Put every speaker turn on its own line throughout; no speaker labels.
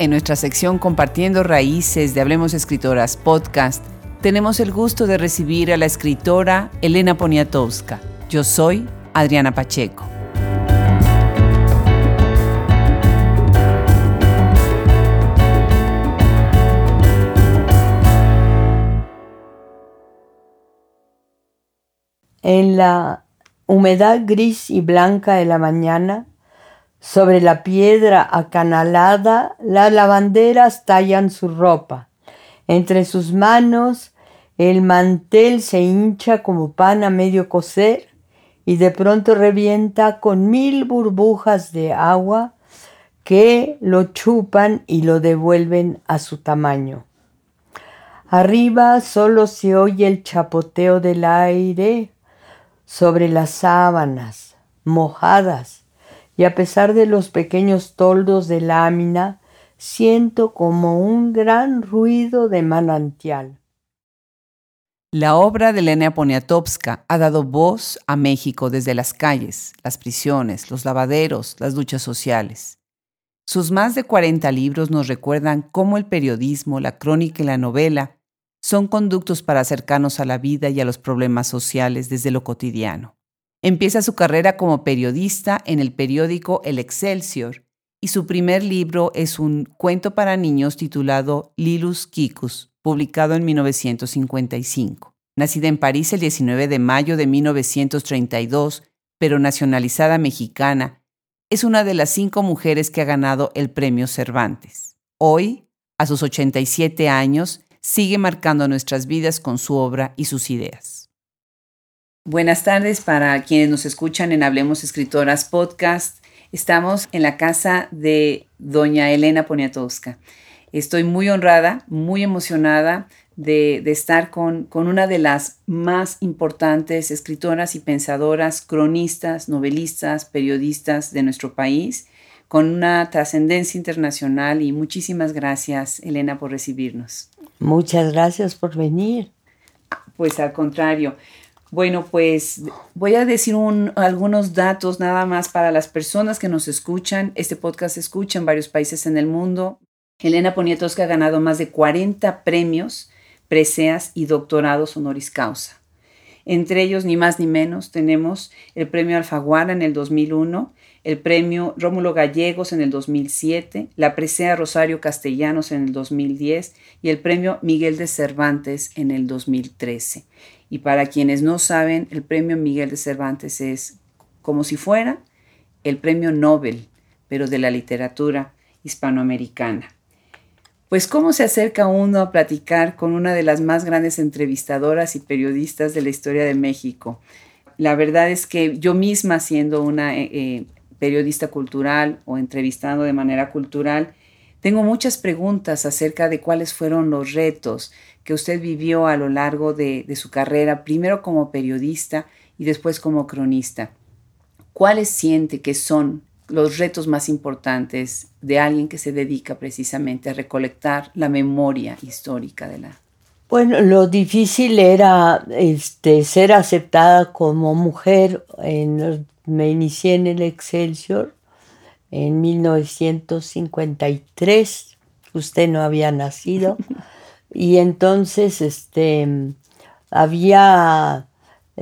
En nuestra sección Compartiendo Raíces de Hablemos Escritoras podcast, tenemos el gusto de recibir a la escritora Elena Poniatowska. Yo soy Adriana Pacheco.
En la humedad gris y blanca de la mañana, sobre la piedra acanalada, las lavanderas tallan su ropa. Entre sus manos, el mantel se hincha como pan a medio cocer y de pronto revienta con mil burbujas de agua que lo chupan y lo devuelven a su tamaño. Arriba solo se oye el chapoteo del aire sobre las sábanas mojadas y a pesar de los pequeños toldos de lámina, siento como un gran ruido de manantial.
La obra de Elena Poniatowska ha dado voz a México desde las calles, las prisiones, los lavaderos, las luchas sociales. Sus más de 40 libros nos recuerdan cómo el periodismo, la crónica y la novela son conductos para acercarnos a la vida y a los problemas sociales desde lo cotidiano. Empieza su carrera como periodista en el periódico El Excelsior y su primer libro es un cuento para niños titulado Lilus Kikus, publicado en 1955. Nacida en París el 19 de mayo de 1932, pero nacionalizada mexicana, es una de las cinco mujeres que ha ganado el premio Cervantes. Hoy, a sus 87 años, sigue marcando nuestras vidas con su obra y sus ideas. Buenas tardes para quienes nos escuchan en Hablemos Escritoras Podcast. Estamos en la casa de doña Elena Poniatowska. Estoy muy honrada, muy emocionada de, estar con, con, una de las más importantes escritoras y pensadoras, cronistas, novelistas, periodistas de nuestro país, con una trascendencia internacional y muchísimas gracias, Elena, por recibirnos.
Muchas gracias por venir.
Pues al contrario. Bueno, pues voy a decir algunos datos nada más para las personas que nos escuchan. Este podcast se escucha en varios países en el mundo. Elena Poniatowska ha ganado más de 40 premios, preseas y doctorados honoris causa. Entre ellos, ni más ni menos, tenemos el premio Alfaguara en el 2001, el premio Rómulo Gallegos en el 2007, la presea Rosario Castellanos en el 2010 y el premio Miguel de Cervantes en el 2013. Y para quienes no saben, el premio Miguel de Cervantes es como si fuera el premio Nobel, pero de la literatura hispanoamericana. Pues cómo se acerca uno a platicar con una de las más grandes entrevistadoras y periodistas de la historia de México. La verdad es que yo misma siendo una eh, eh, periodista cultural o entrevistando de manera cultural, tengo muchas preguntas acerca de cuáles fueron los retos que usted vivió a lo largo de, su carrera, primero como periodista y después como cronista. ¿Cuáles siente que son los retos más importantes de alguien que se dedica precisamente a recolectar la memoria histórica de la...
Bueno, lo difícil era este, ser aceptada como mujer. En, me inicié en el Excelsior en 1953. Usted no había nacido. y entonces este, había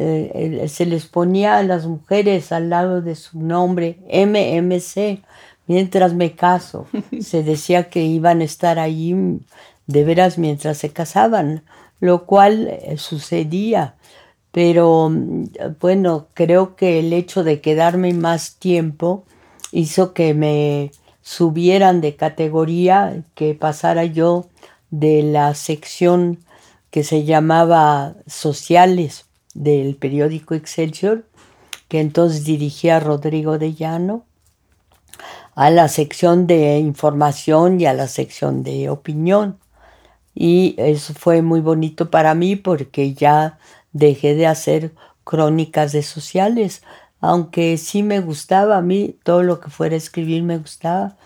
eh, se les ponía a las mujeres al lado de su nombre, MMC, mientras me caso. Se decía que iban a estar allí de veras mientras se casaban, lo cual eh, sucedía. Pero bueno, creo que el hecho de quedarme más tiempo hizo que me subieran de categoría, que pasara yo de la sección que se llamaba sociales del periódico Excelsior, que entonces dirigía Rodrigo de Llano, a la sección de información y a la sección de opinión. Y eso fue muy bonito para mí porque ya dejé de hacer crónicas de sociales, aunque sí me gustaba a mí, todo lo que fuera escribir me gustaba,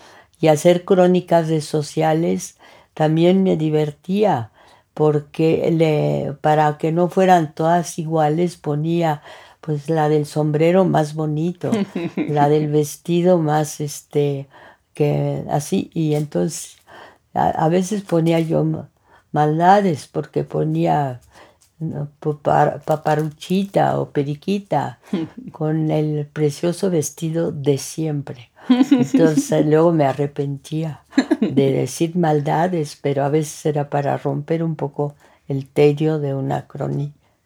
y hacer crónicas de sociales también me divertía porque le, para que no fueran todas iguales ponía pues la del sombrero más bonito, la del vestido más este que así, y entonces a, veces ponía yo maldades porque ponía paparuchita o periquita con el precioso vestido de siempre. Entonces luego me arrepentía de decir maldades, pero a veces era para romper un poco el tedio de una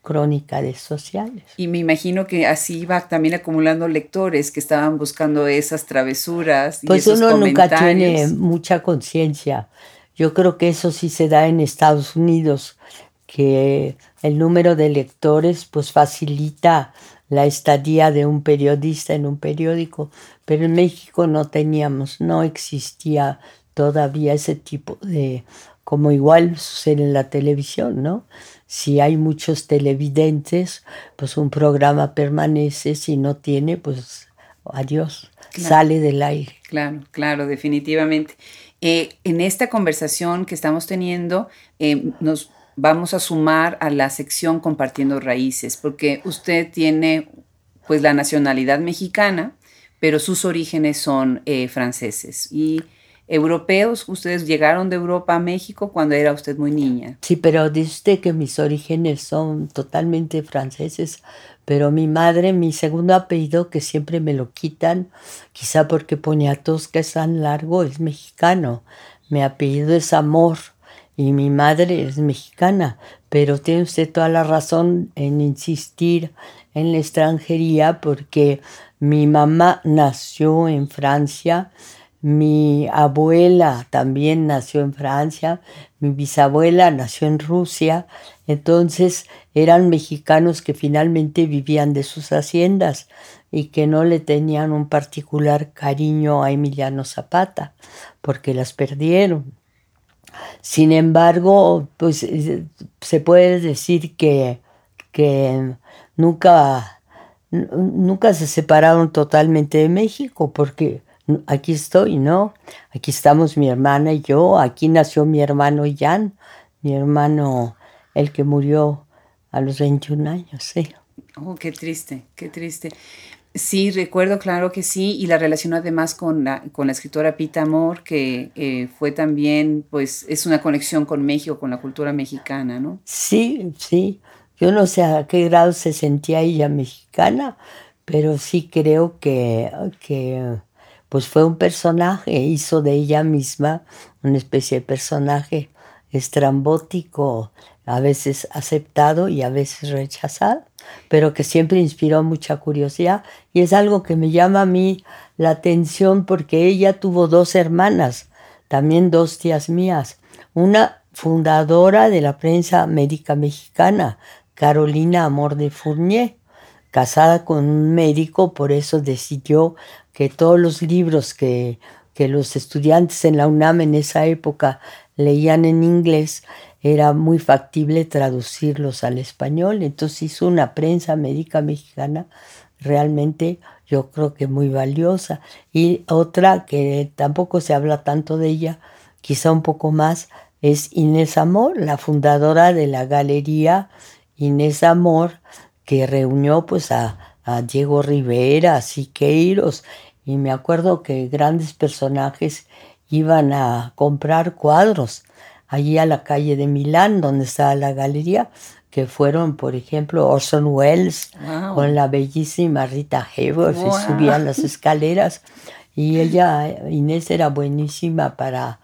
crónica de sociales.
Y me imagino que así iba también acumulando lectores que estaban buscando esas travesuras. Y
pues uno nunca tiene mucha conciencia. Yo creo que eso sí se da en Estados Unidos, que el número de lectores pues facilita la estadía de un periodista en un periódico, pero en México no teníamos, no existía todavía ese tipo de, como igual sucede en la televisión, ¿no? Si hay muchos televidentes, pues un programa permanece, si no tiene, pues adiós, sale del aire.
Claro, claro, definitivamente. Eh, en esta conversación que estamos teniendo, eh, nos vamos a sumar a la sección compartiendo raíces, porque usted tiene pues la nacionalidad mexicana, pero sus orígenes son eh, franceses y europeos. Ustedes llegaron de Europa a México cuando era usted muy niña.
Sí, pero dice usted que mis orígenes son totalmente franceses, pero mi madre, mi segundo apellido, que siempre me lo quitan, quizá porque Poniatowska es tan largo, es mexicano. Mi apellido es Amor y mi madre es mexicana, pero tiene usted toda la razón en insistir en la extranjería porque mi mamá nació en Francia, mi abuela también nació en Francia, mi bisabuela nació en Rusia, entonces eran mexicanos que finalmente vivían de sus haciendas y que no le tenían un particular cariño a Emiliano Zapata, porque las perdieron. Sin embargo, pues eh, se puede decir que, que nunca, nunca se separaron totalmente de México, porque aquí estoy, ¿no? Aquí estamos mi hermana y yo, aquí nació mi hermano Jan, mi hermano, el que murió a los 21 años, sí.
Oh, qué triste, qué triste. Sí, recuerdo, claro que sí, y la relación además con la, con la escritora Pita Amor, que eh, fue también, pues, es una conexión con México, con la cultura mexicana, ¿no?
Sí, sí. Yo no sé a qué grado se sentía ella mexicana, pero sí creo que, que pues fue un personaje, hizo de ella misma una especie de personaje estrambótico, a veces aceptado y a veces rechazado pero que siempre inspiró mucha curiosidad. Y es algo que me llama a mí la atención porque ella tuvo dos hermanas, también dos tías mías, una fundadora de la prensa médica mexicana, Carolina Amor de Fournier, casada con un médico, por eso decidió que todos los libros que, que los estudiantes en la UNAM en esa época leían en inglés, era muy factible traducirlos al español. Entonces hizo una prensa médica mexicana realmente yo creo que muy valiosa. Y otra que tampoco se habla tanto de ella, quizá un poco más, es Inés Amor, la fundadora de la galería Inés Amor, que reunió pues a, a Diego Rivera, a Siqueiros, y me acuerdo que grandes personajes iban a comprar cuadros allí a la calle de Milán, donde está la galería, que fueron, por ejemplo, Orson Welles con la bellísima Rita Hayworth y subían las escaleras. Y ella, Inés, era buenísima para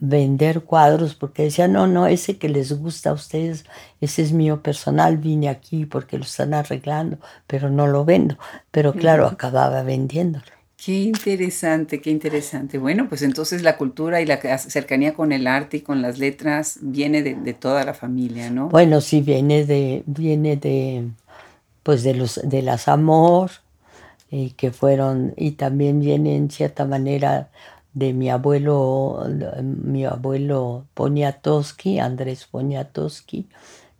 vender cuadros porque decía, no, no, ese que les gusta a ustedes, ese es mío personal, vine aquí porque lo están arreglando, pero no lo vendo. Pero claro, acababa vendiéndolo.
Qué interesante, qué interesante. Bueno, pues entonces la cultura y la cercanía con el arte y con las letras viene de, toda la familia, ¿no?
Bueno, sí, viene de, viene de, pues de los, de las amor, y que fueron, y también viene en cierta manera de mi abuelo, mi abuelo Poniatowski, Andrés Poniatowski,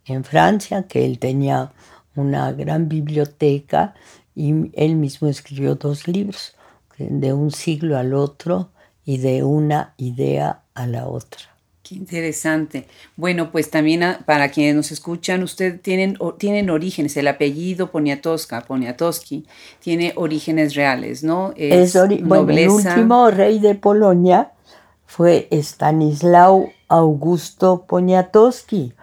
en Francia, que él tenía una gran biblioteca y él mismo escribió dos libros de un siglo al otro y de una idea a la otra.
Qué interesante. Bueno, pues también para quienes nos escuchan, ustedes tienen, tienen orígenes, el apellido Poniatowska, Poniatowski, tiene orígenes reales, ¿no?
Es, bueno, el último rey de Polonia fue Stanislao Augusto Poniatowski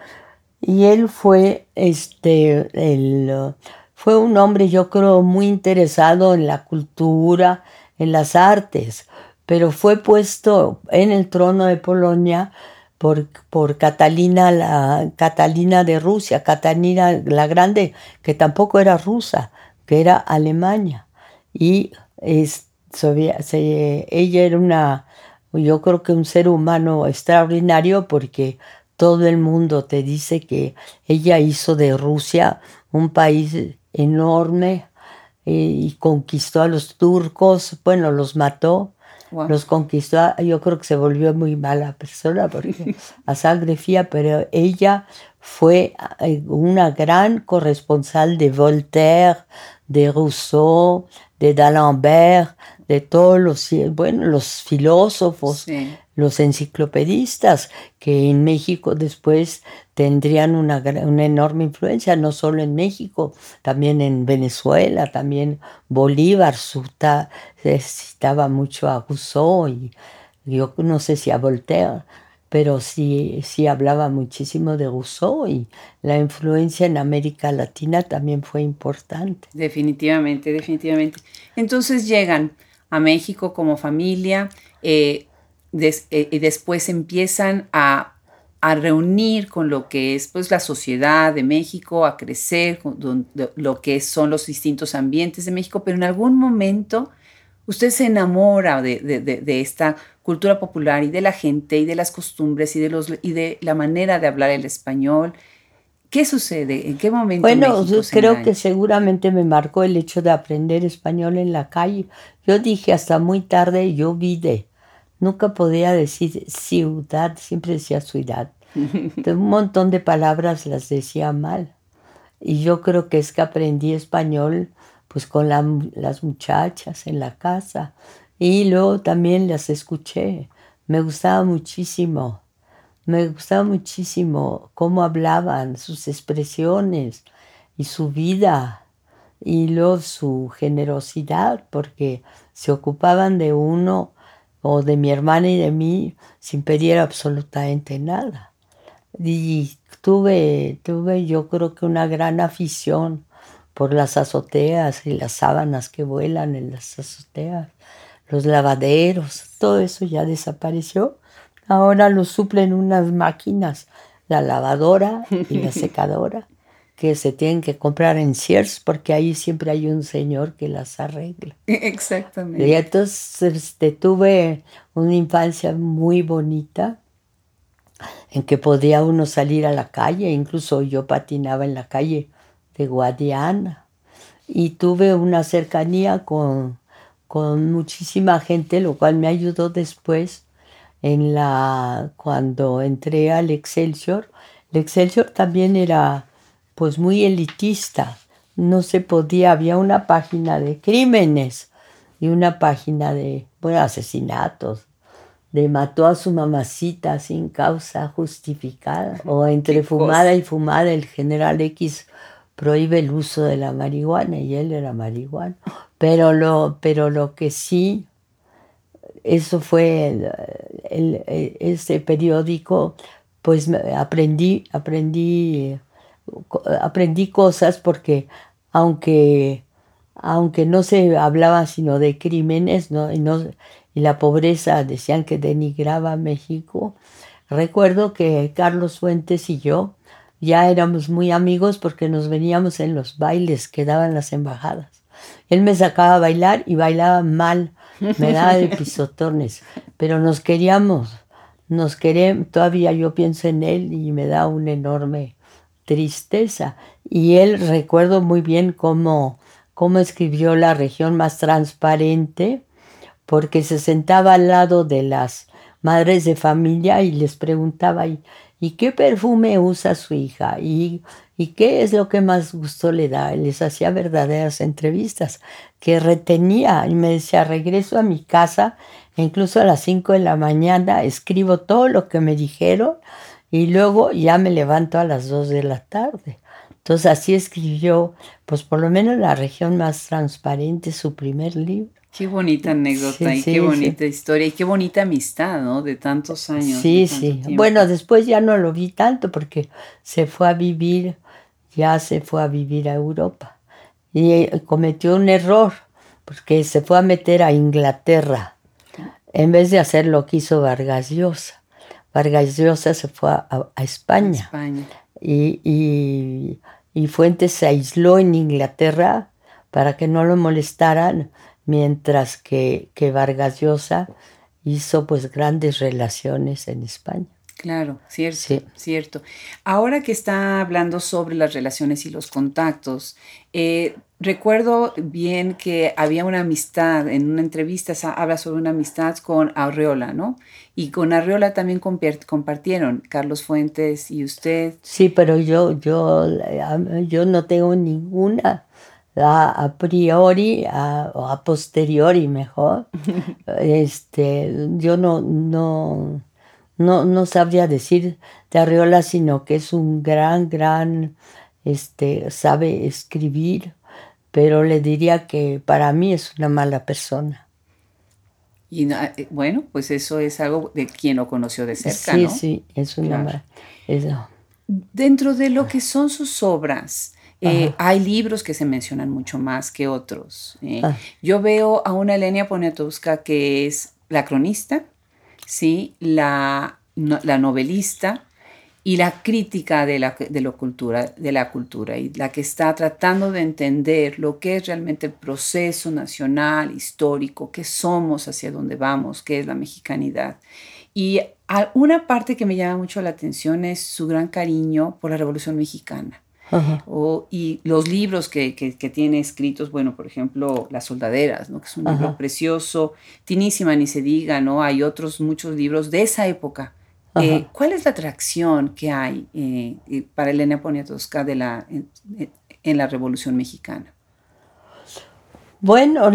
y él fue este el fue un hombre yo creo muy interesado en la cultura, en las artes, pero fue puesto en el trono de Polonia por, por Catalina, la, Catalina de Rusia, Catalina la Grande, que tampoco era rusa, que era Alemania. Y es, ella era una, yo creo que un ser humano extraordinario porque todo el mundo te dice que ella hizo de Rusia un país enorme y conquistó a los turcos, bueno, los mató los conquistó, yo creo que se volvió muy mala persona porque a sangre fría, pero ella fue eh, una gran corresponsal de Voltaire, de Rousseau, de D'Alembert, de todos los, bueno, los filósofos, los enciclopedistas, que en México después tendrían una, una, enorme influencia, no solo en México, también en Venezuela, también Bolívar citaba mucho a Rousseau y yo no sé si a Voltaire, pero sí, sí hablaba muchísimo de Rousseau y la influencia en América Latina también fue importante.
Definitivamente, definitivamente. Entonces llegan a México como familia eh, eh, y después empiezan a, reunir con lo que es pues, la sociedad de México, a crecer con lo que son los distintos ambientes de México, pero en algún momento usted se enamora de, de, esta cultura popular y de la gente y de las costumbres y de, los, y de la manera de hablar el español ¿Qué sucede? ¿En qué momento?
Bueno, yo creo que seguramente me marcó el hecho de aprender español en la calle. Yo dije hasta muy tarde, yo vide. Nunca podía decir ciudad, siempre decía ciudad. Un montón de palabras las decía mal. Y yo creo que es que aprendí español pues con las muchachas en la casa. Y luego también las escuché. Me gustaba muchísimo. Me gustaba muchísimo cómo hablaban, sus expresiones y su vida y luego su generosidad, porque se ocupaban de uno o de mi hermana y de mí sin pedir absolutamente nada. Y tuve, tuve yo creo que una gran afición por las azoteas y las sábanas que vuelan en las azoteas, los lavaderos, todo eso ya desapareció Ahora lo suplen unas máquinas, la lavadora y la secadora, que se tienen que comprar en Sears porque ahí siempre hay un señor que las arregla.
Exactamente.
Y entonces este, tuve una infancia muy bonita en que podía uno salir a la calle, incluso yo patinaba en la calle de Guadiana. Y tuve una cercanía con, con muchísima gente, lo cual me ayudó después en la, cuando entré al Excelsior, el Excelsior también era pues muy elitista, no se podía, había una página de crímenes y una página de, bueno, asesinatos, de mató a su mamacita sin causa justificada, o entre fumada y fumada el general X prohíbe el uso de la marihuana y él era marihuana. Pero lo, pero lo que sí eso fue el, ese periódico, pues aprendí, aprendí, aprendí cosas porque aunque, aunque no se hablaba sino de crímenes ¿no? Y, no, y la pobreza decían que denigraba a México, recuerdo que Carlos Fuentes y yo ya éramos muy amigos porque nos veníamos en los bailes que daban las embajadas. Él me sacaba a bailar y bailaba mal me daba de pisotones, pero nos queríamos, nos queremos, todavía yo pienso en él y me da una enorme tristeza. Y él recuerdo muy bien cómo, cómo escribió La región más transparente, porque se sentaba al lado de las madres de familia y les preguntaba, ¿y, ¿Y qué perfume usa su hija? ¿Y, ¿Y qué es lo que más gusto le da? Les hacía verdaderas entrevistas que retenía y me decía, regreso a mi casa, incluso a las 5 de la mañana escribo todo lo que me dijeron y luego ya me levanto a las 2 de la tarde. Entonces así escribió, pues por lo menos la región más transparente, su primer libro.
Qué bonita anécdota y qué bonita historia y qué bonita amistad, ¿no? De tantos años.
Sí, sí. Bueno, después ya no lo vi tanto porque se fue a vivir, ya se fue a vivir a Europa. Y eh, cometió un error porque se fue a meter a Inglaterra en vez de hacer lo que hizo Vargas Llosa. Vargas Llosa se fue a, España. España. Y, y, y Fuentes se aisló en Inglaterra para que no lo molestaran mientras que, que Vargas Llosa hizo pues grandes relaciones en España.
Claro, cierto, cierto. Ahora que está hablando sobre las relaciones y los contactos, eh, recuerdo bien que había una amistad, en una entrevista habla sobre una amistad con Arreola, ¿no? Y con Arreola también compartieron, Carlos Fuentes y usted.
Sí, pero yo, yo, yo no tengo ninguna a, priori o a posteriori mejor. este, yo no, no, no, no sabría decir de Arriola, sino que es un gran, gran, este, sabe escribir, pero le diría que para mí es una mala persona.
Y eh, bueno, pues eso es algo de quien lo conoció de cerca,
sí, Sí, es una mala.
Dentro de lo que son sus obras, eh, hay libros que se mencionan mucho más que otros. Eh. Ah. Yo veo a una Elenia Poniatowska que es la cronista, ¿sí? la, la novelista y la crítica de la, de, cultura, de la cultura y la que está tratando de entender lo que es realmente el proceso nacional, histórico, qué somos, hacia dónde vamos, qué es la mexicanidad. Y una parte que me llama mucho la atención es su gran cariño por la Revolución Mexicana y los libros que, tiene escritos, bueno, por ejemplo, Las Soldaderas, ¿no? que es un libro precioso, Tinísima, ni se diga, ¿no? Hay otros muchos libros de esa época. Eh, ¿Cuál es la atracción que hay eh, eh, para Elena Poniatowska de la, en, la Revolución Mexicana?
Bueno,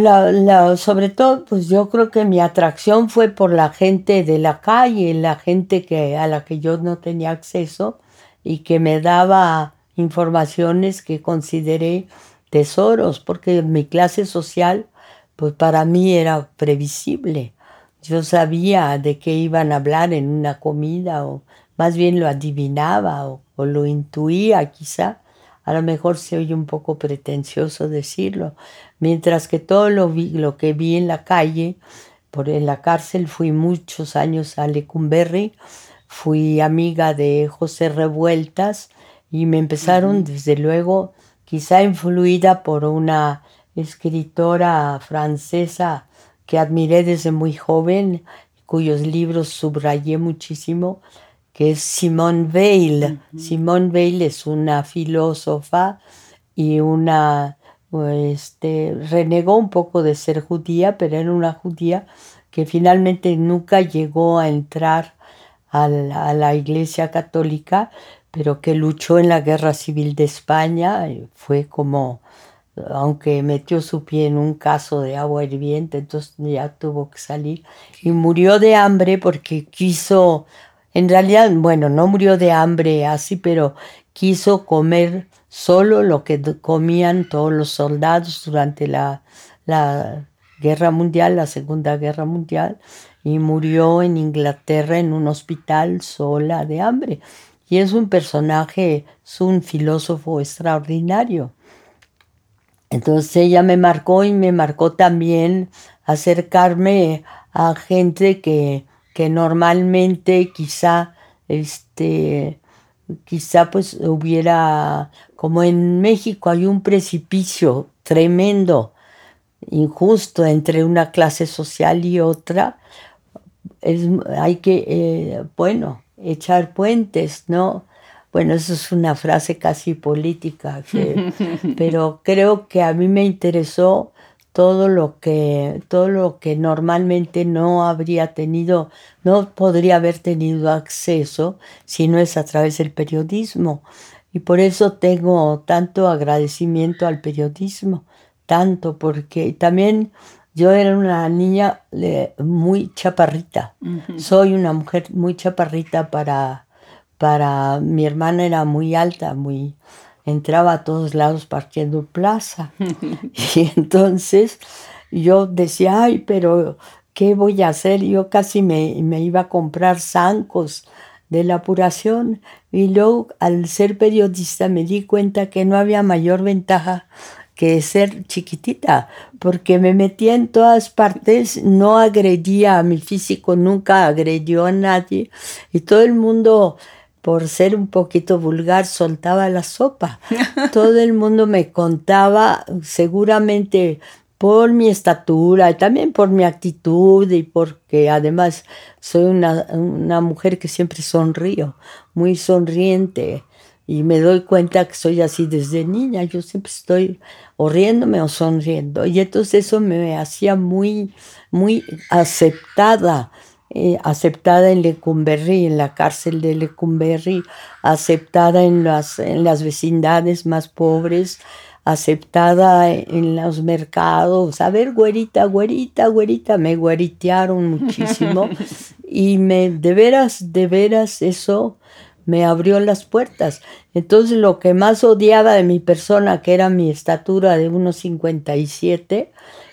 sobre todo, pues yo creo que mi atracción fue por la gente de la calle, la gente que, a la que yo no tenía acceso y que me daba informaciones que consideré tesoros, porque mi clase social, pues para mí era previsible. Yo sabía de qué iban a hablar en una comida, o más bien lo adivinaba, o, lo intuía quizá. A lo mejor se oye un poco pretencioso decirlo. Mientras que todo lo, vi, lo que vi en la calle, por en la cárcel fui muchos años a Lecumberri, fui amiga de José Revueltas, y me empezaron desde luego, quizá influida por una escritora francesa que admiré desde muy joven, cuyos libros subrayé muchísimo, que es Simone Weil. Simone Weil es una filósofa y una, este, renegó un poco de ser judía, pero era una judía que finalmente nunca llegó a entrar a la iglesia católica, pero que luchó en la guerra civil de España, fue como, aunque metió su pie en un caso de agua hirviente, entonces ya tuvo que salir. Y murió de hambre porque quiso, en realidad, bueno, no murió de hambre así, pero quiso comer solo lo que comían todos los soldados durante la, la guerra mundial, la Segunda Guerra Mundial, y murió en Inglaterra en un hospital sola de hambre y es un personaje, es un filósofo extraordinario. Entonces ella me marcó y me marcó también acercarme a gente que, que normalmente quizá, este, quizá pues hubiera, como en México hay un precipicio tremendo, injusto entre una clase social y otra, es, hay que, eh, bueno, echar puentes, ¿no? Bueno, eso es una frase casi política, pero creo que a mí me interesó todo lo que todo lo que normalmente no habría tenido no podría haber tenido acceso si no es a través del periodismo y por eso tengo tanto agradecimiento al periodismo tanto porque también yo era una niña muy chaparrita soy una mujer muy chaparrita para para mi hermana era muy alta muy entraba a todos lados partiendo plaza. y entonces yo decía, ay, pero ¿qué voy a hacer? Yo casi me, iba a comprar zancos de la apuración y luego al ser periodista me di cuenta que no había mayor ventaja que ser chiquitita, porque me metía en todas partes, no agredía a mi físico, nunca agredió a nadie y todo el mundo por ser un poquito vulgar, soltaba la sopa. Todo el mundo me contaba, seguramente por mi estatura y también por mi actitud y porque además soy una, una mujer que siempre sonrío, muy sonriente y me doy cuenta que soy así desde niña, yo siempre estoy o riéndome o sonriendo y entonces eso me hacía muy, muy aceptada eh, aceptada en Lecumberri, en la cárcel de Lecumberri, aceptada en las, en las vecindades más pobres, aceptada en los mercados. A ver, güerita, güerita, güerita, me güeritearon muchísimo y me, de veras, de veras, eso me abrió las puertas. Entonces lo que más odiaba de mi persona, que era mi estatura de 1,57,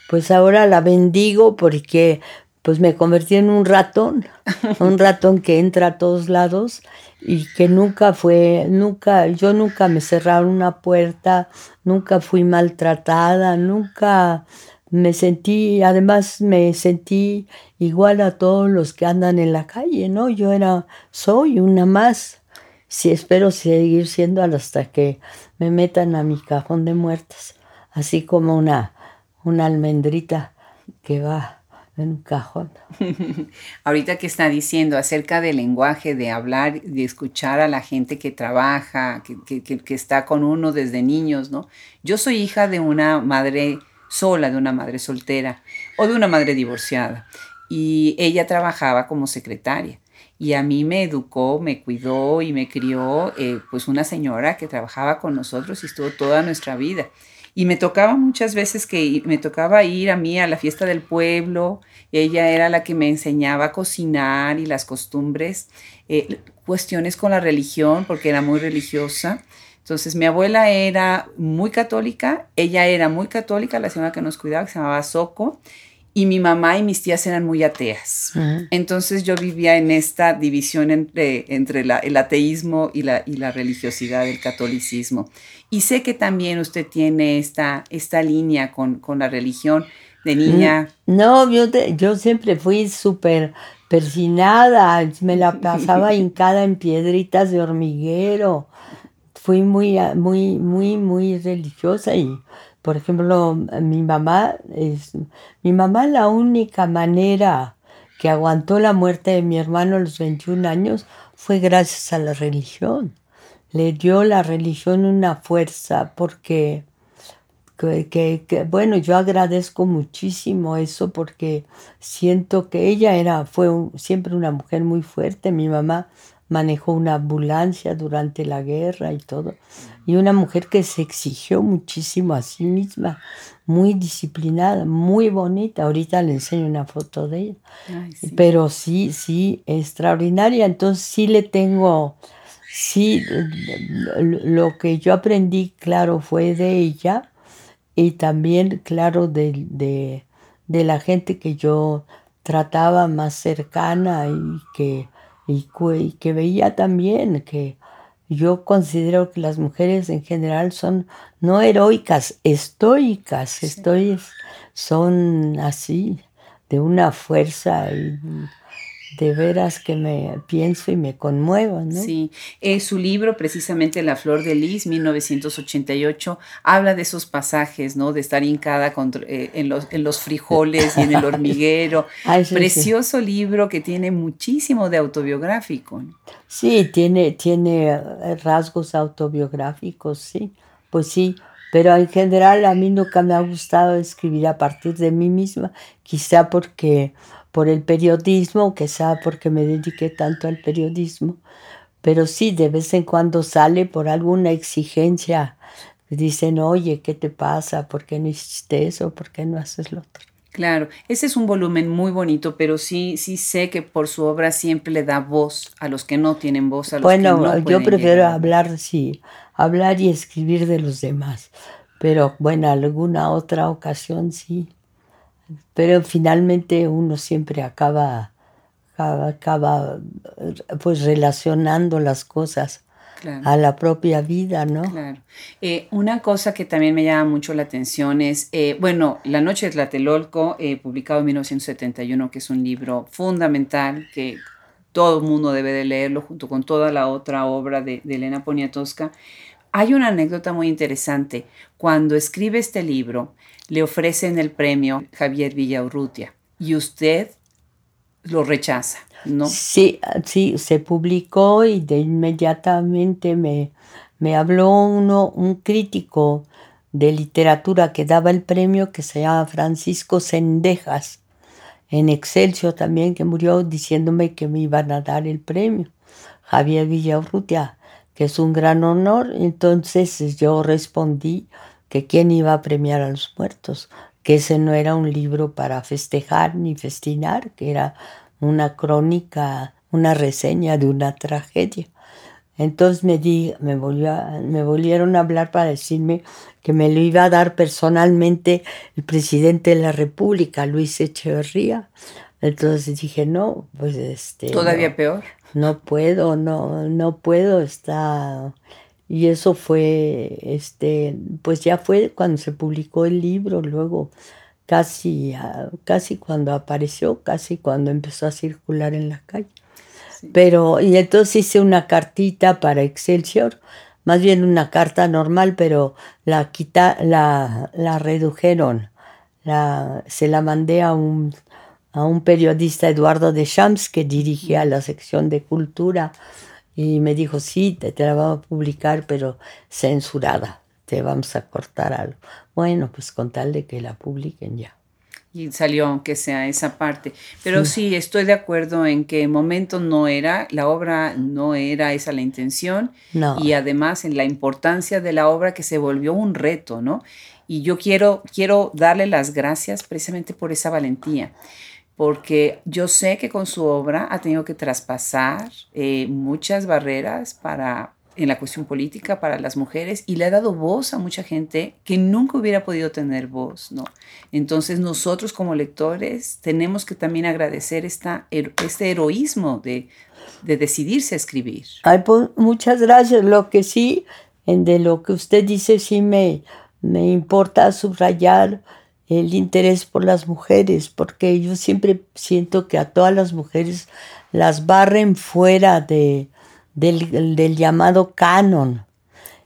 pues ahora la bendigo porque pues me convertí en un ratón, un ratón que entra a todos lados y que nunca fue, nunca, yo nunca me cerraron una puerta, nunca fui maltratada, nunca me sentí, además me sentí igual a todos los que andan en la calle, ¿no? Yo era, soy una más. Sí, espero seguir siendo hasta que me metan a mi cajón de muertos, así como una, una almendrita que va en un cajón.
Ahorita que está diciendo acerca del lenguaje, de hablar, de escuchar a la gente que trabaja, que, que, que, está con uno desde niños, ¿no? Yo soy hija de una madre sola, de una madre soltera o de una madre divorciada. Y ella trabajaba como secretaria. Y a mí me educó, me cuidó y me crió, eh, pues una señora que trabajaba con nosotros y estuvo toda nuestra vida. Y me tocaba muchas veces que me tocaba ir a mí a la fiesta del pueblo. Ella era la que me enseñaba a cocinar y las costumbres, eh, cuestiones con la religión, porque era muy religiosa. Entonces mi abuela era muy católica, ella era muy católica, la señora que nos cuidaba, que se llamaba Soco, y mi mamá y mis tías eran muy ateas. Entonces yo vivía en esta división entre, entre el ateísmo y la, y la religiosidad del catolicismo. Y sé que también usted tiene esta, esta línea con, con la religión de niña.
No, yo, yo siempre fui súper persinada, me la pasaba hincada en piedritas de hormiguero. Fui muy, muy, muy, muy religiosa y por ejemplo, mi mamá es mi mamá la única manera que aguantó la muerte de mi hermano a los 21 años fue gracias a la religión. Le dio la religión una fuerza porque que, bueno, yo agradezco muchísimo eso porque siento que ella era fue siempre una mujer muy fuerte. Mi mamá manejó una ambulancia durante la guerra y todo. Y una mujer que se exigió muchísimo a sí misma, muy disciplinada, muy bonita. Ahorita le enseño una foto de ella. Pero sí, sí, extraordinaria. Entonces sí le tengo, sí, lo que yo aprendí, claro, fue de ella y también, claro, de, de, de la gente que yo trataba más cercana y que y, que veía también que yo considero que las mujeres en general son no heroicas, estoicas, son así, de una fuerza y de veras que me pienso y me conmuevo, ¿no?
Sí, eh, su libro, precisamente La Flor de Lis, 1988, habla de esos pasajes, ¿no? De estar hincada contra, eh, en, los, en los frijoles y en el hormiguero. Precioso libro que tiene muchísimo de autobiográfico.
Sí, tiene, tiene eh, rasgos autobiográficos, sí, pues sí, pero en general a mí nunca me ha gustado escribir a partir de mí misma, quizá porque por el periodismo, quizá porque me dediqué tanto al periodismo, pero sí, de vez en cuando sale por alguna exigencia, dicen, oye, ¿qué te pasa? ¿Por qué no hiciste eso? ¿Por qué no haces lo otro?
Claro, ese es un volumen muy bonito, pero sí, sí sé que por su obra siempre le da voz a los que no tienen voz, a los
bueno,
que no
yo prefiero hablar, sí, hablar y escribir de los demás, pero bueno, alguna otra ocasión sí. Pero finalmente uno siempre acaba, acaba, pues relacionando las cosas a la propia vida, ¿no?
Claro. Eh, una cosa que también me llama mucho la atención es, eh, bueno, La Noche de Tlatelolco, eh, publicado en 1971, que es un libro fundamental que todo el mundo debe de leerlo junto con toda la otra obra de, de Elena Poniatowska. Hay una anécdota muy interesante. Cuando escribe este libro, le ofrecen el premio Javier Villaurrutia y usted lo rechaza. ¿no?
Sí, sí, se publicó y de inmediatamente me, me habló uno, un crítico de literatura que daba el premio que se llama Francisco Sendejas, en Excelsior también, que murió diciéndome que me iban a dar el premio. Javier Villaurrutia, que es un gran honor. Entonces yo respondí que quién iba a premiar a los muertos, que ese no era un libro para festejar ni festinar, que era una crónica, una reseña de una tragedia. Entonces me, di, me, me volvieron a hablar para decirme que me lo iba a dar personalmente el presidente de la República, Luis Echeverría. Entonces dije, no, pues este...
Todavía peor.
No puedo, no, no puedo, está... Y eso fue, este, pues ya fue cuando se publicó el libro, luego casi, ah, casi cuando apareció, casi cuando empezó a circular en la calle. Pero, y entonces hice una cartita para Excelsior, más bien una carta normal, pero la, quita, la, la redujeron. La, se la mandé a un, a un periodista, Eduardo de Champs, que dirigía la sección de cultura, y me dijo, sí, te, te la vamos a publicar, pero censurada te vamos a cortar algo. Bueno, pues con tal de que la publiquen ya.
Y salió aunque sea esa parte. Pero sí. estoy de acuerdo en que en momento no era, la obra no era esa la intención.
No.
Y además en la importancia de la obra que se volvió un reto, ¿no? Y yo quiero, quiero darle las gracias precisamente por esa valentía porque yo sé que con su obra ha tenido que traspasar eh, muchas barreras para, en la cuestión política para las mujeres y le ha dado voz a mucha gente que nunca hubiera podido tener voz, ¿no? Entonces nosotros como lectores tenemos que también agradecer esta, este heroísmo de, de decidirse a escribir.
Ay, pues, muchas gracias. Lo que sí, de lo que usted dice, sí me, me importa subrayar el interés por las mujeres, porque yo siempre siento que a todas las mujeres las barren fuera de, del, llamado canon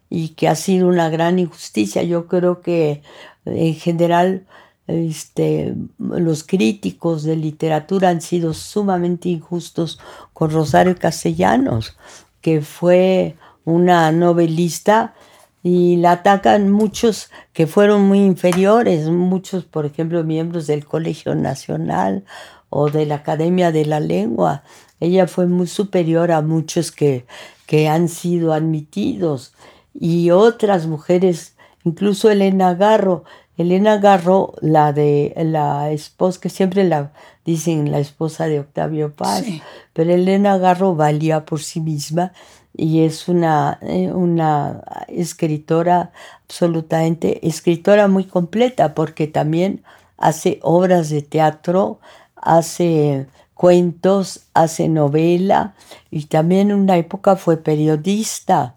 y que ha sido una gran injusticia. Yo creo que en general este, los críticos de literatura han sido sumamente injustos con Rosario Castellanos, que fue una novelista y la atacan muchos que fueron muy inferiores, muchos, por ejemplo, miembros del Colegio Nacional o de la Academia de la Lengua, ella fue muy superior a muchos que, que han sido admitidos. Y otras mujeres, incluso Elena Garro. Elena Garro, la de la esposa, que siempre la dicen la esposa de Octavio Paz, pero Elena Garro valía por sí misma y es una, eh, una escritora absolutamente, escritora muy completa porque también hace obras de teatro, hace cuentos, hace novela y también en una época fue periodista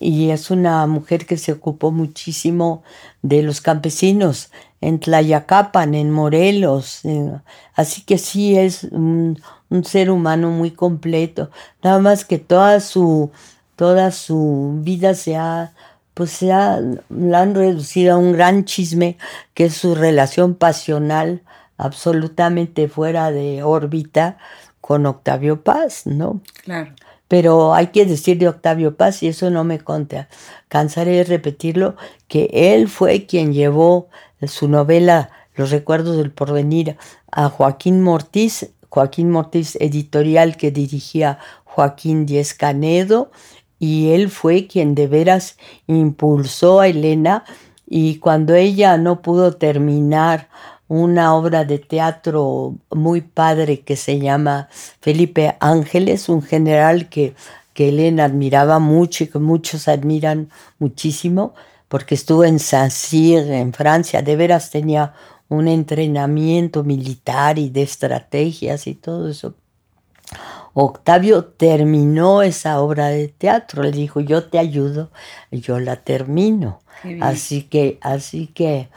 y es una mujer que se ocupó muchísimo de los campesinos en Tlayacapan, en Morelos. así que sí es un, ser humano muy completo. Nada más que toda su, toda su vida se ha, pues se ha, la han reducido a un gran chisme que es su relación pasional absolutamente fuera de órbita con Octavio Paz, ¿no?
Claro.
Pero hay que decir de Octavio Paz, y eso no me conta, cansaré de repetirlo, que él fue quien llevó su novela Los recuerdos del porvenir a Joaquín Mortiz, Joaquín Mortiz editorial que dirigía Joaquín Díez Canedo, y él fue quien de veras impulsó a Elena y cuando ella no pudo terminar una obra de teatro muy padre que se llama Felipe Ángeles, un general que, que Elena admiraba mucho y que muchos admiran muchísimo, porque estuvo en Saint-Cyr, en Francia, de veras tenía un entrenamiento militar y de estrategias y todo eso. Octavio terminó esa obra de teatro, le dijo, yo te ayudo, yo la termino. Así que, así que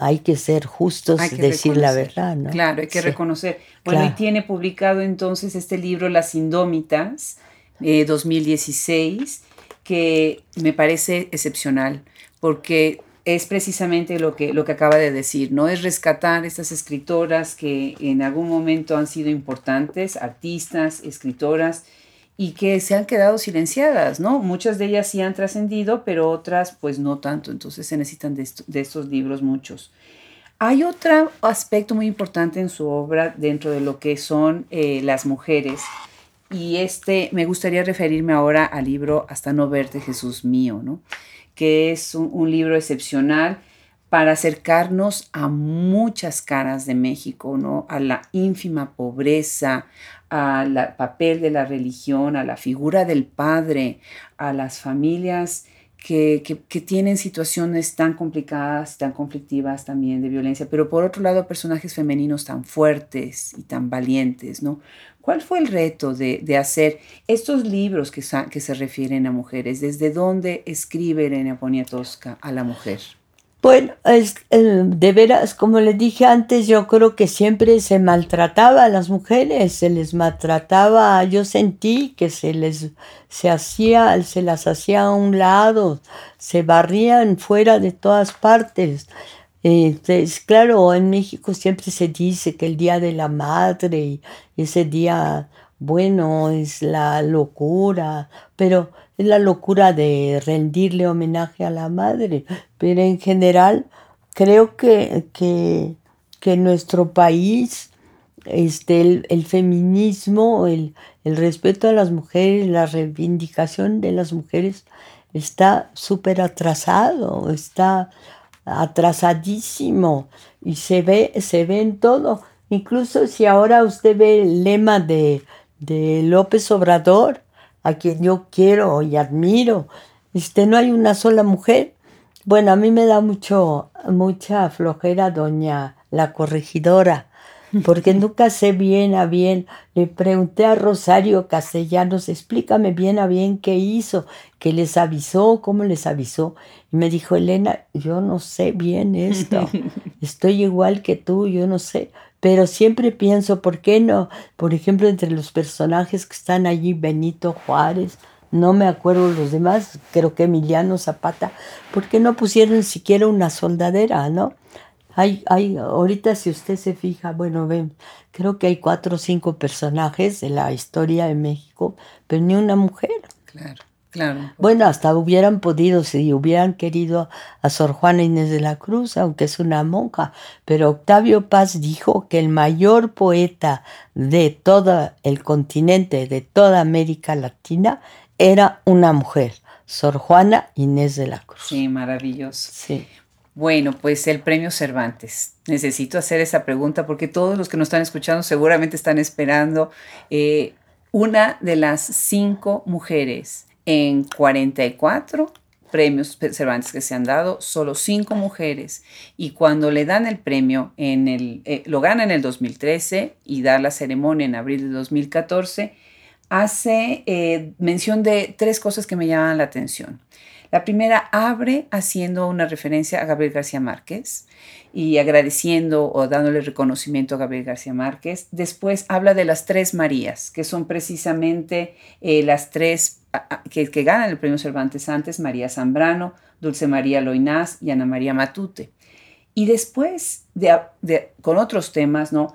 hay que ser justos y decir la verdad, ¿no?
Claro, hay que reconocer. Bueno, y tiene publicado entonces este libro Las Indómitas, eh, 2016, que me parece excepcional, porque es precisamente lo que, lo que acaba de decir, ¿no? Es rescatar estas escritoras que en algún momento han sido importantes, artistas, escritoras, y que se han quedado silenciadas, ¿no? Muchas de ellas sí han trascendido, pero otras pues no tanto, entonces se necesitan de, estos libros muchos. Hay otro aspecto muy importante en su obra dentro de lo que son eh, las mujeres, y este me gustaría referirme ahora al libro Hasta no verte Jesús mío, ¿no? Que es un, libro excepcional para acercarnos a muchas caras de México, ¿no? A la ínfima pobreza, al papel de la religión, a la figura del padre, a las familias que, que, tienen situaciones tan complicadas, tan conflictivas también de violencia, pero por otro lado personajes femeninos tan fuertes y tan valientes, ¿no? ¿Cuál fue el reto de, de hacer estos libros que, que, se refieren a mujeres? ¿Desde dónde escribe Elena Poniatowska a la mujer?
Bueno, es, de veras, como les dije antes, yo creo que siempre se maltrataba a las mujeres, se les maltrataba, yo sentí que se les se hacía, se las hacía a un lado, se barrían fuera de todas partes. Entonces, claro, en México siempre se dice que el Día de la Madre ese día, bueno, es la locura, pero es la locura de rendirle homenaje a la madre. Pero en general, creo que, que, que en nuestro país este, el, el feminismo, el, el respeto a las mujeres, la reivindicación de las mujeres está súper atrasado, está atrasadísimo y se ve, se ve en todo. Incluso si ahora usted ve el lema de, de López Obrador, a quien yo quiero y admiro, este, no hay una sola mujer. Bueno, a mí me da mucho, mucha flojera doña la corregidora, porque nunca sé bien a bien. Le pregunté a Rosario Castellanos, explícame bien a bien qué hizo, qué les avisó, cómo les avisó. Y me dijo, Elena, yo no sé bien esto, estoy igual que tú, yo no sé. Pero siempre pienso, ¿por qué no? Por ejemplo, entre los personajes que están allí, Benito Juárez, no me acuerdo los demás, creo que Emiliano Zapata, ¿por qué no pusieron siquiera una soldadera, no? Hay, hay, ahorita si usted se fija, bueno, ven, creo que hay cuatro o cinco personajes de la historia de México, pero ni una mujer.
Claro, claro.
Bueno, hasta hubieran podido, si hubieran querido a Sor Juana Inés de la Cruz, aunque es una monja, pero Octavio Paz dijo que el mayor poeta de todo el continente, de toda América Latina, era una mujer, Sor Juana Inés de la Cruz.
Sí, maravilloso. Sí. Bueno, pues el premio Cervantes. Necesito hacer esa pregunta porque todos los que nos están escuchando seguramente están esperando eh, una de las cinco mujeres en 44 premios Cervantes que se han dado, solo cinco mujeres. Y cuando le dan el premio, en el, eh, lo gana en el 2013 y da la ceremonia en abril de 2014, hace eh, mención de tres cosas que me llaman la atención. La primera abre haciendo una referencia a Gabriel García Márquez y agradeciendo o dándole reconocimiento a Gabriel García Márquez. Después habla de las tres Marías, que son precisamente eh, las tres que, ganan el premio Cervantes antes, María Zambrano, Dulce María Loinás y Ana María Matute. Y después, con otros temas, ¿no?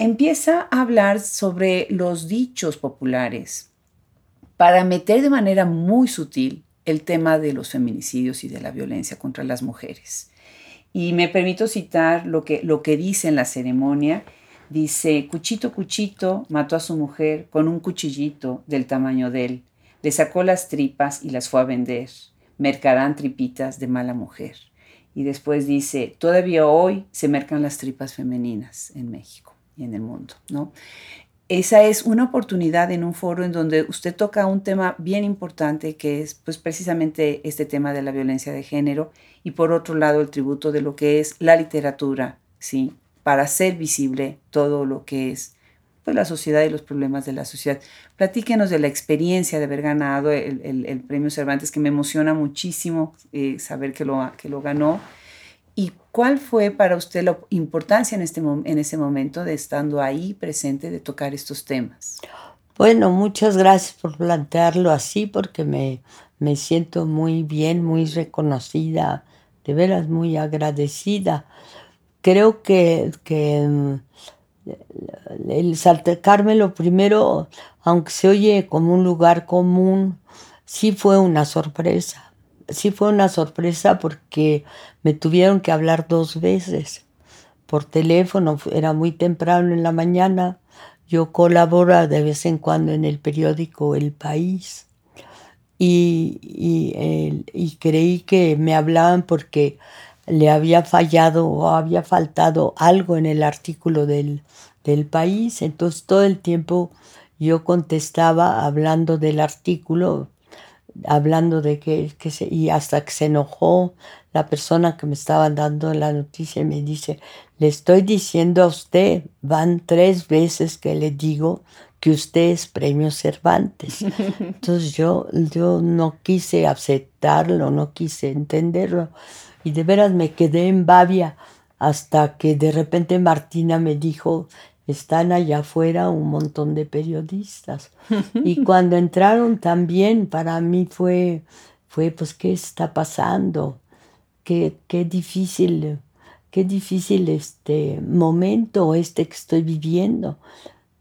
empieza a hablar sobre los dichos populares para meter de manera muy sutil el tema de los feminicidios y de la violencia contra las mujeres. Y me permito citar lo que, lo que dice en la ceremonia. Dice, Cuchito Cuchito mató a su mujer con un cuchillito del tamaño de él. Le sacó las tripas y las fue a vender. Mercarán tripitas de mala mujer. Y después dice, todavía hoy se mercan las tripas femeninas en México y en el mundo, ¿no? Esa es una oportunidad en un foro en donde usted toca un tema bien importante que es pues precisamente este tema de la violencia de género y por otro lado el tributo de lo que es la literatura, ¿sí? Para hacer visible todo lo que es pues, la sociedad y los problemas de la sociedad. Platíquenos de la experiencia de haber ganado el, premio Cervantes, que me emociona muchísimo eh, saber que lo, que lo ganó ¿Y cuál fue para usted la importancia en, este, en ese momento de estando ahí presente, de tocar estos temas?
Bueno, muchas gracias por plantearlo así, porque me, me siento muy bien, muy reconocida, de veras muy agradecida. Creo que, que mm, el lo primero, aunque se oye como un lugar común, sí fue una sorpresa sí fue una sorpresa porque me tuvieron que hablar dos veces por teléfono, era muy temprano en la mañana. Yo colaboro de vez en cuando en el periódico El País y, y, creí que me hablaban porque le había fallado o había faltado algo en el artículo del, del país. Entonces todo el tiempo yo contestaba hablando del artículo, hablando de que, que se, y hasta que se enojó la persona que me estaba dando la noticia y me dice, le estoy diciendo a usted, van tres veces que le digo que usted es premio Cervantes. Entonces yo, yo no quise aceptarlo, no quise entenderlo y de veras me quedé en babia hasta que de repente Martina me dijo, están allá afuera un montón de periodistas. Y cuando entraron también para mí fue, fue pues, ¿qué está pasando? Qué, qué difícil, qué difícil este momento este que estoy viviendo.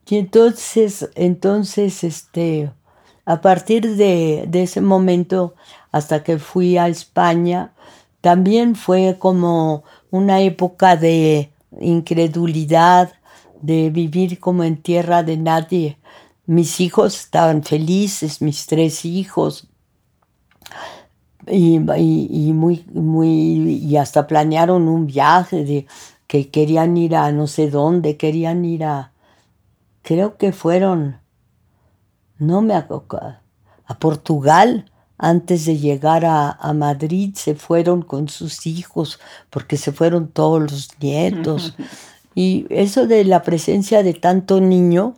Y entonces, entonces, este, a partir de, de ese momento hasta que fui a España, también fue como una época de incredulidad, de vivir como en tierra de nadie. Mis hijos estaban felices, mis tres hijos, y, muy, muy, y hasta planearon un viaje de que querían ir a no sé dónde, querían ir a, creo que fueron, no me acuerdo, a Portugal. Antes de llegar a, a Madrid se fueron con sus hijos porque se fueron todos los nietos. Y eso de la presencia de tanto niño,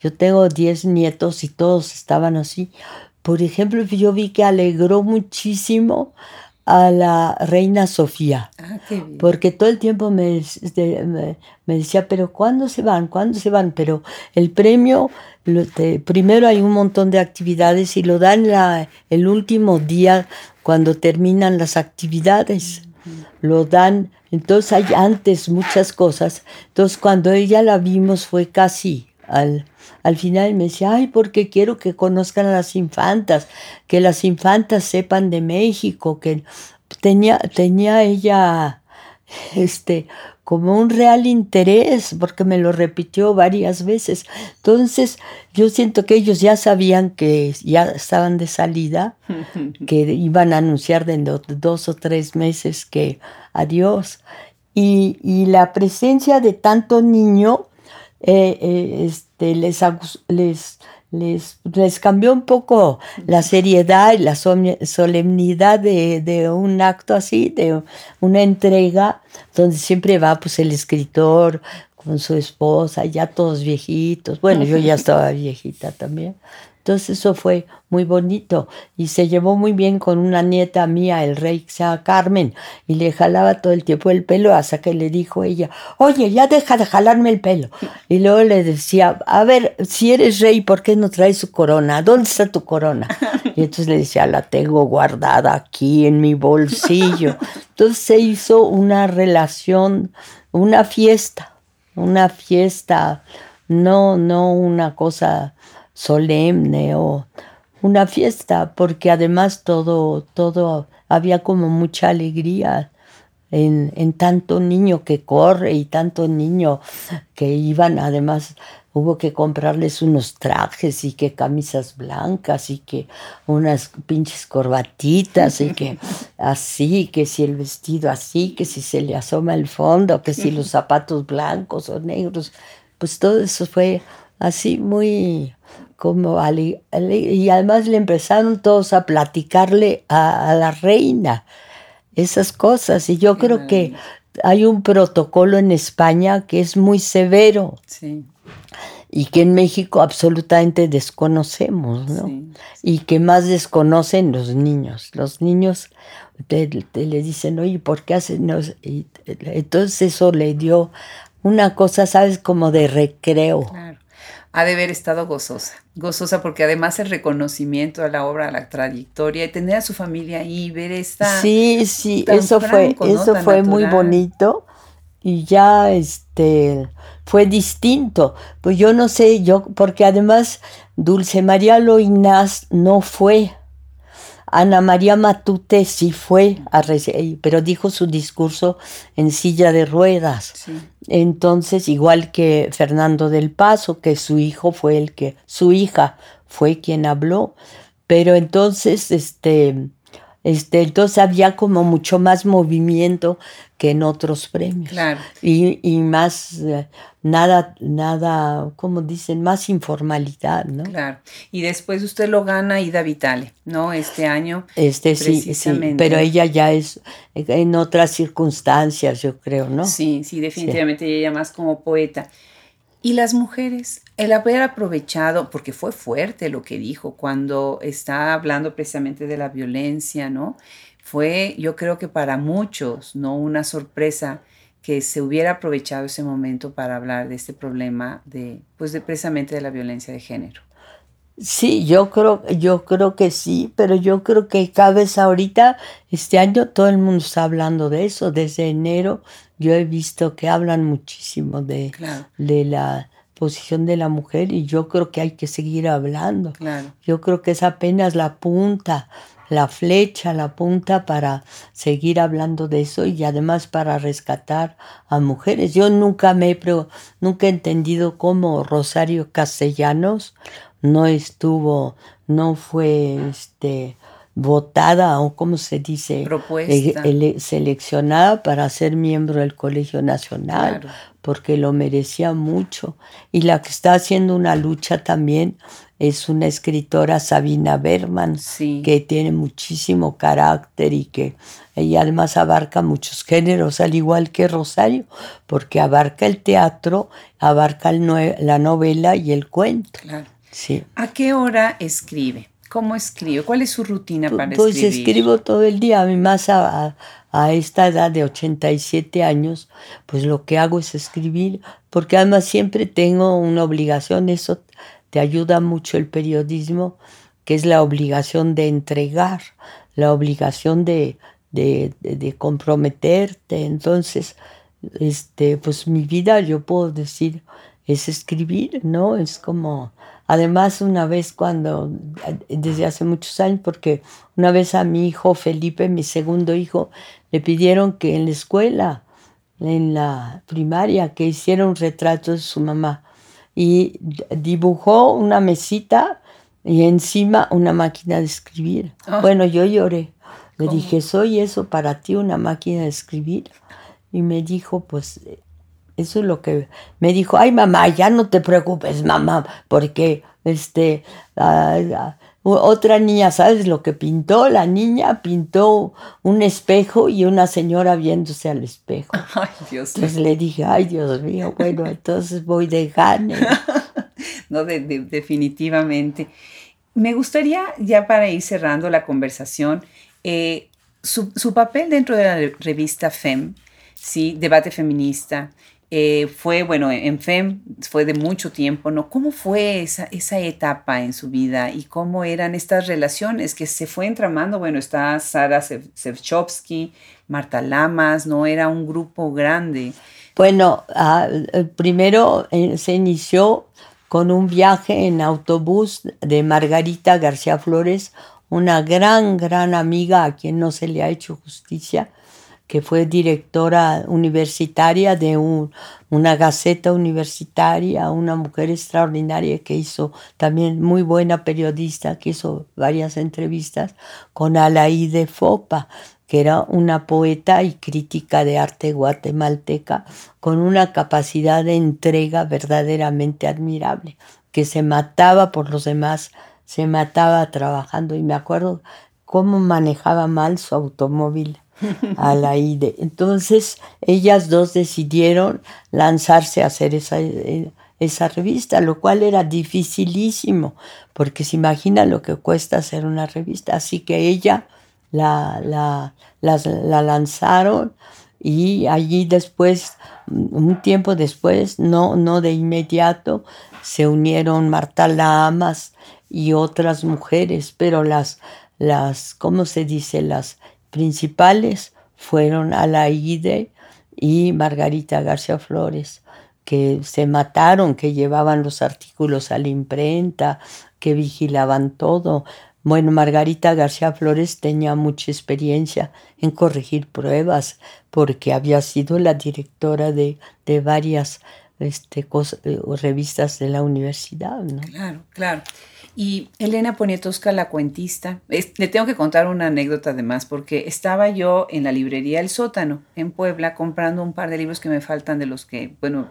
yo tengo 10 nietos y todos estaban así. Por ejemplo, yo vi que alegró muchísimo a la reina Sofía, ah, porque todo el tiempo me, me, decía, pero ¿cuándo se van? ¿Cuándo se van? Pero el premio, primero hay un montón de actividades y lo dan la, el último día cuando terminan las actividades. Lo dan entonces hay antes muchas cosas. Entonces cuando ella la vimos fue casi al, al final me decía, ay, porque quiero que conozcan a las infantas, que las infantas sepan de México, que tenía, tenía ella este, como un real interés, porque me lo repitió varias veces. Entonces, yo siento que ellos ya sabían que ya estaban de salida, que iban a anunciar dentro de dos o tres meses que adiós. Y, la presencia de tanto niño eh, eh, este, les, les, les, les, cambió un poco la seriedad y la solemnidad de, un acto así, de una entrega, donde siempre va pues el escritor con su esposa, ya todos viejitos. Bueno, yo ya estaba viejita también. Entonces eso fue muy bonito y se llevó muy bien con una nieta mía, el rey que se llama Carmen, y le jalaba todo el tiempo el pelo hasta que le dijo ella, oye, ya deja de jalarme el pelo. Y luego le decía, a ver, si eres rey, ¿por qué no traes su corona? ¿Dónde está tu corona? Y entonces le decía, la tengo guardada aquí en mi bolsillo. Entonces se hizo una relación, una fiesta, una fiesta, no, no una cosa solemne o una fiesta, porque además todo, todo, había como mucha alegría en, en tanto niño que corre y tanto niño que iban, además hubo que comprarles unos trajes y que camisas blancas y que unas pinches corbatitas y que así, que si el vestido así, que si se le asoma el fondo, que si los zapatos blancos o negros, pues todo eso fue así muy como y además le empezaron todos a platicarle a, la reina esas cosas y yo creo que hay un protocolo en España que es muy severo y que en México absolutamente desconocemos, ¿no? Y que más desconocen los niños. Los niños te, le dicen, oye, ¿por qué hacen? entonces eso le dio una cosa, ¿sabes? Como de recreo.
Claro. Ha de haber estado gozosa, gozosa porque además el reconocimiento a la obra, a la trayectoria, y tener a su familia ahí, ver esta...
Sí, sí, eso fue, eso fue muy bonito y ya este fue distinto. Pues yo no sé, yo, porque además Dulce María Loinaz no fue Ana María Matute sí fue, a pero dijo su discurso en silla de ruedas. Entonces, igual que Fernando del Paso, que su hijo fue el que, su hija fue quien habló, pero entonces, este, este, entonces había como mucho más movimiento que en otros premios.
Claro.
Y, y más, eh, nada, nada, como dicen, más informalidad, ¿no?
Claro. Y después usted lo gana Ida Vitale, ¿no? Este año.
Este sí, sí, pero ella ya es en otras circunstancias, yo creo, ¿no?
Sí, sí, definitivamente ella más como poeta. Y las mujeres, el haber aprovechado, porque fue fuerte lo que dijo cuando está hablando precisamente de la violencia, ¿no? Fue, yo creo que para muchos, ¿no? Una sorpresa que se hubiera aprovechado ese momento para hablar de este problema de, pues de precisamente de la violencia de género.
Sí, yo creo, yo creo que sí, pero yo creo que cada vez ahorita, este año, todo el mundo está hablando de eso. Desde enero yo he visto que hablan muchísimo de, de la posición de la mujer y yo creo que hay que seguir hablando. Yo creo que es apenas la punta, la flecha, la punta para seguir hablando de eso y además para rescatar a mujeres. Yo nunca me he, nunca he entendido cómo Rosario Castellanos no estuvo, no fue este, votada o como se dice, seleccionada para ser miembro del Colegio Nacional, porque lo merecía mucho. Y la que está haciendo una lucha también es una escritora, Sabina Berman, que tiene muchísimo carácter y que ella además abarca muchos géneros, al igual que Rosario, porque abarca el teatro, abarca la novela y el cuento. Sí.
¿A qué hora escribe? ¿Cómo escribe? ¿Cuál es su rutina para
pues
escribir?
Pues escribo todo el día, a mí más a, a, esta edad de 87 años, pues lo que hago es escribir, porque además siempre tengo una obligación, eso te ayuda mucho el periodismo, que es la obligación de entregar, la obligación de, de, de comprometerte. Entonces, este, pues mi vida, yo puedo decir, es escribir, ¿no? Es como Además, una vez cuando, desde hace muchos años, porque una vez a mi hijo Felipe, mi segundo hijo, le pidieron que en la escuela, en la primaria, que hiciera un retrato de su mamá. Y dibujó una mesita y encima una máquina de escribir. Ah. Bueno, yo lloré. Le dije, ¿soy eso para ti, una máquina de escribir? Y me dijo, pues eso es lo que me dijo, ay mamá, ya no te preocupes, mamá, porque este, otra niña, ¿sabes lo que pintó? La niña pintó un espejo y una señora viéndose al espejo.
Ay, Dios
Entonces le dije, ay, Dios mío, bueno, entonces voy de gane.
no, definitivamente. Me gustaría, ya para ir cerrando la conversación, eh, su, su, papel dentro de la revista FEM, ¿sí? Debate Feminista, eh, fue, bueno, en FEM fue de mucho tiempo, ¿no? ¿Cómo fue esa, esa etapa en su vida y cómo eran estas relaciones que se fue entramando? Bueno, está Sara Sevchovsky, Marta Lamas, ¿no? Era un grupo grande.
Bueno, eh, primero eh, se inició con un viaje en autobús de Margarita García Flores, una gran, gran amiga a quien no se le ha hecho justicia, que fue directora universitaria de una gaceta universitaria, una mujer extraordinaria que hizo también muy buena periodista, que hizo varias entrevistas con Alaide Fopa, que era una poeta y crítica de arte guatemalteca con una capacidad de entrega verdaderamente admirable, que se mataba por los demás, se mataba trabajando. Y me acuerdo cómo manejaba mal su automóvil a la IDE. Entonces ellas dos decidieron lanzarse a hacer esa, esa revista, lo cual era dificilísimo, porque se imagina lo que cuesta hacer una revista. Así que ella la, la, la lanzaron y allí después, un tiempo después, no, no de inmediato, se unieron Marta Lamas y otras mujeres, pero las, las, ¿cómo se dice? Las principales fueron Alaide y Margarita García Flores, que se mataron, que llevaban los artículos a la imprenta, que vigilaban todo. Bueno, Margarita García Flores tenía mucha experiencia en corregir pruebas porque había sido la directora de, de varias este, eh, revistas de la universidad. ¿no?
Claro, claro. Y Elena Poniatowska, la cuentista, le tengo que contar una anécdota además, porque estaba yo en la librería El Sótano, en Puebla, comprando un par de libros que me faltan de los que, bueno,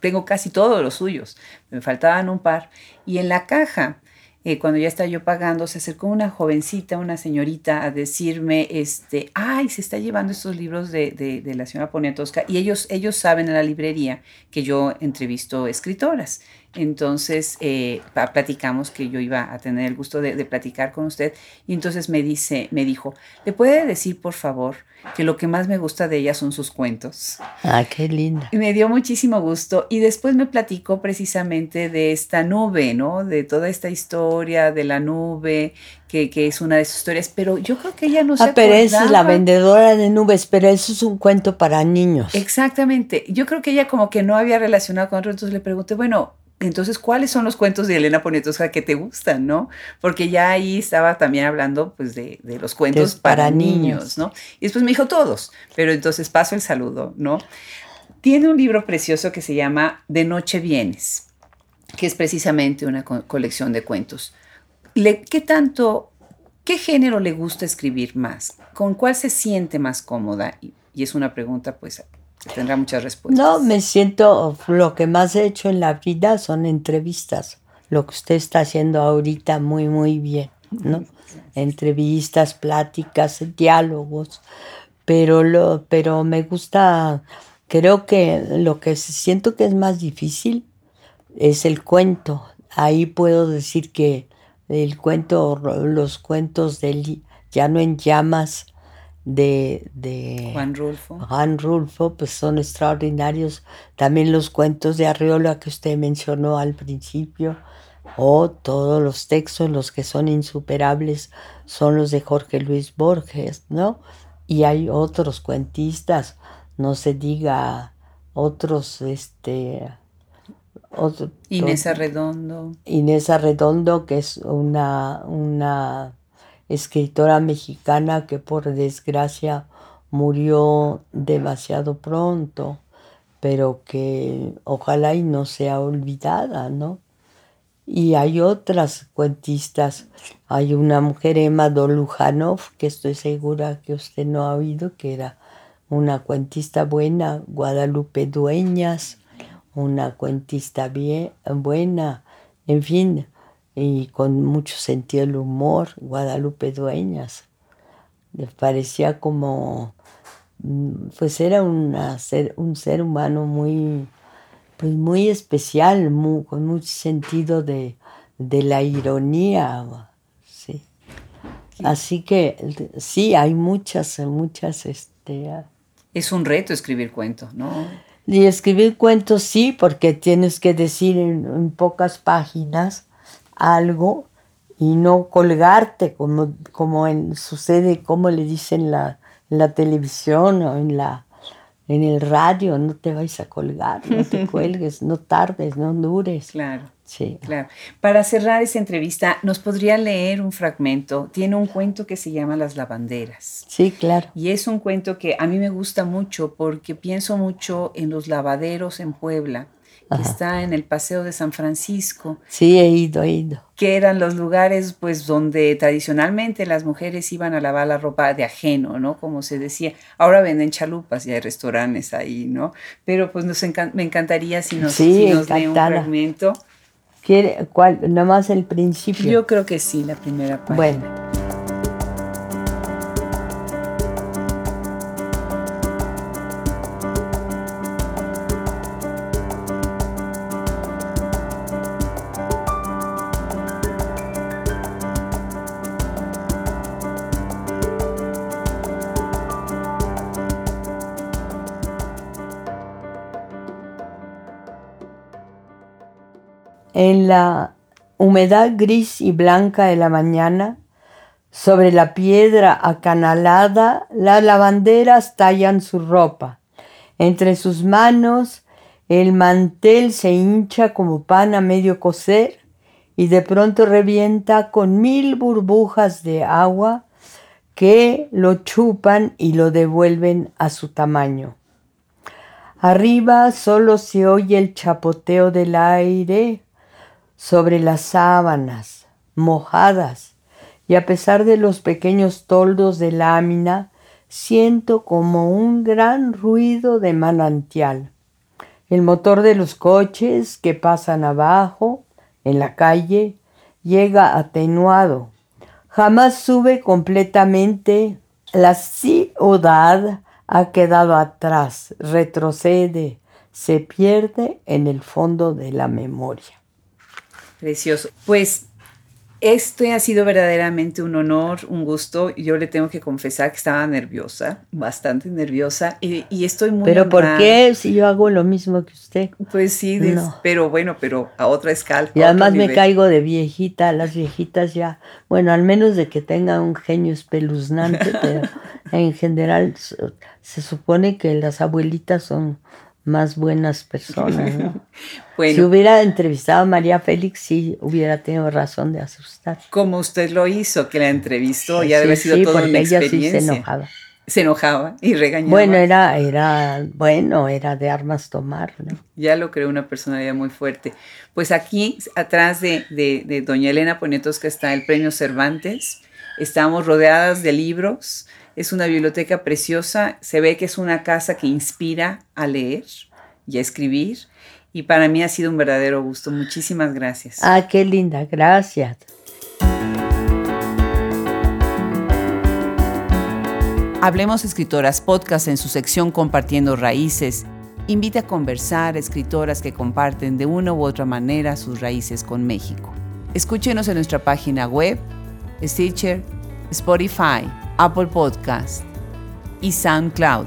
tengo casi todos los suyos, me faltaban un par, y en la caja eh, cuando ya estaba yo pagando, se acercó una jovencita, una señorita, a decirme, este, ay, se está llevando estos libros de, de, la señora Poniatowska, y ellos, ellos saben en la librería que yo entrevisto escritoras. Entonces eh, platicamos que yo iba a tener el gusto de, platicar con usted y entonces me dice, me dijo, ¿le puede decir por favor que lo que más me gusta de ella son sus cuentos?
Ah, qué linda.
Y me dio muchísimo gusto y después me platicó precisamente de esta nube, ¿no? De toda esta historia de la nube, que, que es una de sus historias, pero yo creo que ella no se
Ah, pero esa es la vendedora de nubes, pero eso es un cuento para niños.
Exactamente. Yo creo que ella como que no había relacionado con otro, entonces le pregunté, bueno, entonces, ¿cuáles son los cuentos de Elena Poniatowska que te gustan, no? Porque ya ahí estaba también hablando, pues, de, los cuentos para, niños, ¿no? Y después me dijo todos, pero entonces paso el saludo, ¿no? Tiene un libro precioso que se llama De Noche Vienes, que es precisamente una colección de cuentos. ¿Qué tanto, qué género le gusta escribir más? ¿Con cuál se siente más cómoda? y es una pregunta, pues, Tendrá muchas respuestas.
No, me siento, lo que más he hecho en la vida son entrevistas. Lo que usted está haciendo ahorita muy, muy bien, ¿no? Entrevistas, pláticas, diálogos. Pero, lo, pero me gusta, creo que lo que siento que es más difícil es el cuento. Ahí puedo decir que el cuento, los cuentos del no en Llamas, de,
Juan Rulfo.
Juan Rulfo, pues son extraordinarios. También los cuentos de Arriola que usted mencionó al principio, o todos los textos, los que son insuperables, son los de Jorge Luis Borges, ¿no? Y hay otros cuentistas, no se diga otros, este...
Inés Arredondo.
Inés Arredondo, que es una, una escritora mexicana que por desgracia murió demasiado pronto, pero que ojalá y no sea olvidada, ¿no? Y hay otras cuentistas. Hay una mujer, Emma Dolujanov, que estoy segura que usted no ha oído, que era una cuentista buena, Guadalupe Dueñas, una cuentista bien, buena, en fin, y con mucho sentido del humor, Guadalupe Dueñas. Le parecía como, mm, pues era una ser, un ser humano muy, pues muy especial, con mucho sentido de, la ironía. Sí. Así que sí, hay muchas, muchas... Este,
es un reto escribir cuentos, ¿no?
Y escribir cuentos sí, porque tienes que decir en pocas páginas algo y no colgarte como, como en, sucede, como le dicen la, la televisión o en la, en el radio, no te vais a colgar, no te cuelgues, no tardes, no dures.
Claro.
Sí.
Claro. Para cerrar esta entrevista, ¿nos podría leer un fragmento? Tiene un cuento que se llama Las lavanderas.
Sí, claro.
Y es un cuento que a mí me gusta mucho porque pienso mucho en los lavaderos en Puebla, que está en el Paseo de San Francisco.
Sí, he ido, he ido.
Que eran los lugares, pues, donde tradicionalmente las mujeres iban a lavar la ropa de ajeno, ¿no? Como se decía. Ahora venden chalupas y hay restaurantes ahí, ¿no? Pero pues nos me encantaría si nos,
sí,
si nos lee un fragmento.
¿Quiere, cuál, nomás el principio?
Yo creo que sí, la primera parte.
Bueno. La humedad gris y blanca de la mañana, sobre la piedra acanalada, las lavanderas tallan su ropa. Entre sus manos el mantel se hincha como pan a medio cocer y de pronto revienta con mil burbujas de agua que lo chupan y lo devuelven a su tamaño. Arriba solo se oye el chapoteo del aire sobre las sábanas mojadas y a pesar de los pequeños toldos de lámina, siento como un gran ruido de manantial. El motor de los coches que pasan abajo, en la calle, llega atenuado. Jamás sube completamente. La ciudad ha quedado atrás, retrocede, se pierde en el fondo de la memoria.
Precioso. Pues este ha sido verdaderamente un honor, un gusto. Yo le tengo que confesar que estaba nerviosa, bastante nerviosa, y, estoy muy...
Pero ¿por qué si yo hago lo mismo que usted?
Pues sí, pero bueno, pero a otra escala.
Y además me caigo de viejita, las viejitas ya, bueno, al menos de que tengan un genio espeluznante, pero en general se supone que las abuelitas son más buenas personas. ¿no? Si hubiera entrevistado a María Félix, sí hubiera tenido razón de asustar.
Como usted lo hizo, que la entrevistó, ya debe haber sido toda una experiencia.
Sí se enojaba.
Se enojaba y regañaba.
Bueno, era, era, bueno, era de armas tomar. ¿no?
Ya lo creo, una personalidad muy fuerte. Pues aquí, atrás de, de, de doña Elena Poniatowska está el premio Cervantes. Estamos rodeadas de libros es una biblioteca preciosa, se ve que es una casa que inspira a leer y a escribir y para mí ha sido un verdadero gusto. Muchísimas gracias.
Ah, qué linda, gracias.
Hablemos Escritoras Podcast en su sección Compartiendo Raíces. Invita a conversar a escritoras que comparten de una u otra manera sus raíces con México. Escúchenos en nuestra página web, Stitcher, Spotify Apple Podcast y SoundCloud.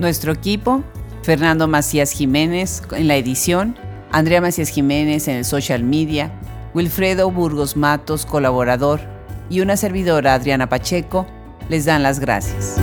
Nuestro equipo, Fernando Macías Jiménez en la edición, Andrea Macías Jiménez en el social media, Wilfredo Burgos Matos, colaborador, y una servidora Adriana Pacheco, les dan las gracias.